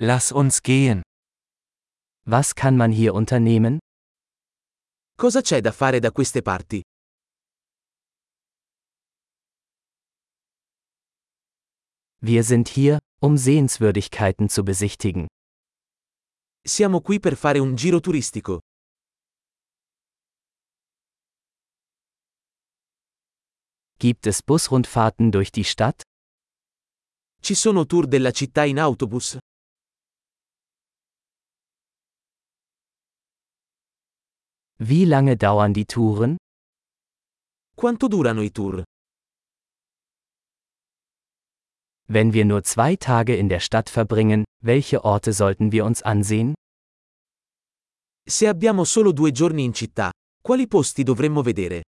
Lass uns gehen. Was kann man hier unternehmen? Cosa c'è da fare da queste parti? Wir sind hier, um Sehenswürdigkeiten zu besichtigen. Siamo qui per fare un giro turistico. Gibt es Busrundfahrten durch die Stadt? Ci sono tour della città in autobus? Wie lange dauern die Touren? Quanto durano i tour? Wenn wir nur zwei Tage in der Stadt verbringen, welche Orte sollten wir uns ansehen? Se abbiamo solo due giorni in città, quali posti dovremmo vedere?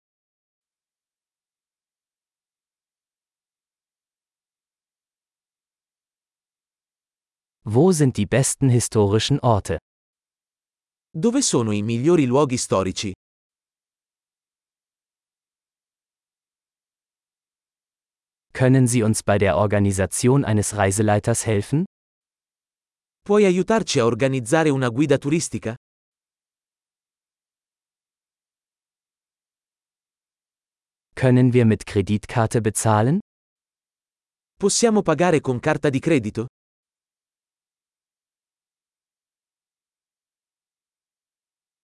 Wo sind die besten historischen Orte? Dove sono i migliori luoghi storici? Können Sie uns bei der Organisation eines Reiseleiters helfen? Puoi aiutarci a organizzare una guida turistica? Können wir mit Kreditkarte bezahlen? Possiamo pagare con carta di credito?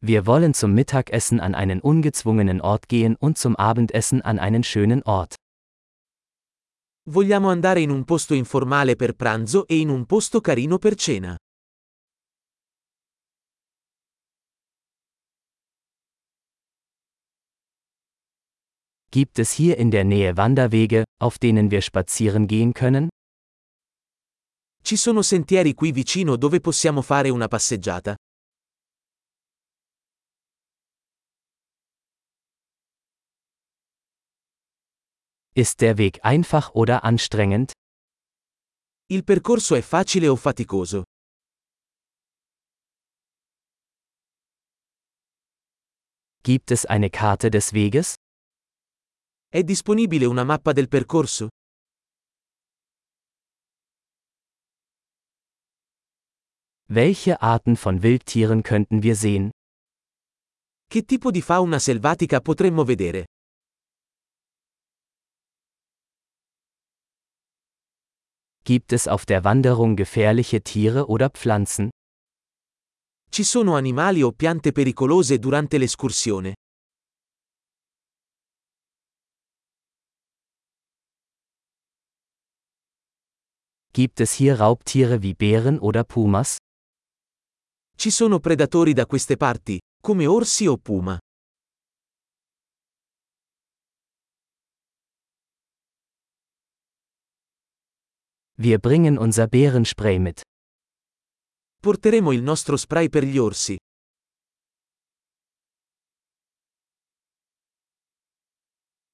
Wir wollen zum Mittagessen an einen ungezwungenen Ort gehen und zum Abendessen an einen schönen Ort. Vogliamo andare in un posto informale per pranzo e in un posto carino per cena. Gibt es hier in der Nähe Wanderwege, auf denen wir spazieren gehen können? Ci sono sentieri qui vicino dove possiamo fare una passeggiata? Ist der Weg einfach oder anstrengend? Il percorso è facile o faticoso? Gibt es eine Karte des Weges? È disponibile una mappa del percorso? Welche Arten von Wildtieren könnten wir sehen? Che tipo di fauna selvatica potremmo vedere? Gibt es auf der Wanderung gefährliche Tiere oder Pflanzen? Ci sono animali o piante pericolose durante l'escursione? Gibt es hier Raubtiere wie Bären oder Pumas? Ci sono predatori da queste parti, come orsi o puma. Wir bringen unser Bärenspray mit. Porteremo il nostro spray per gli orsi.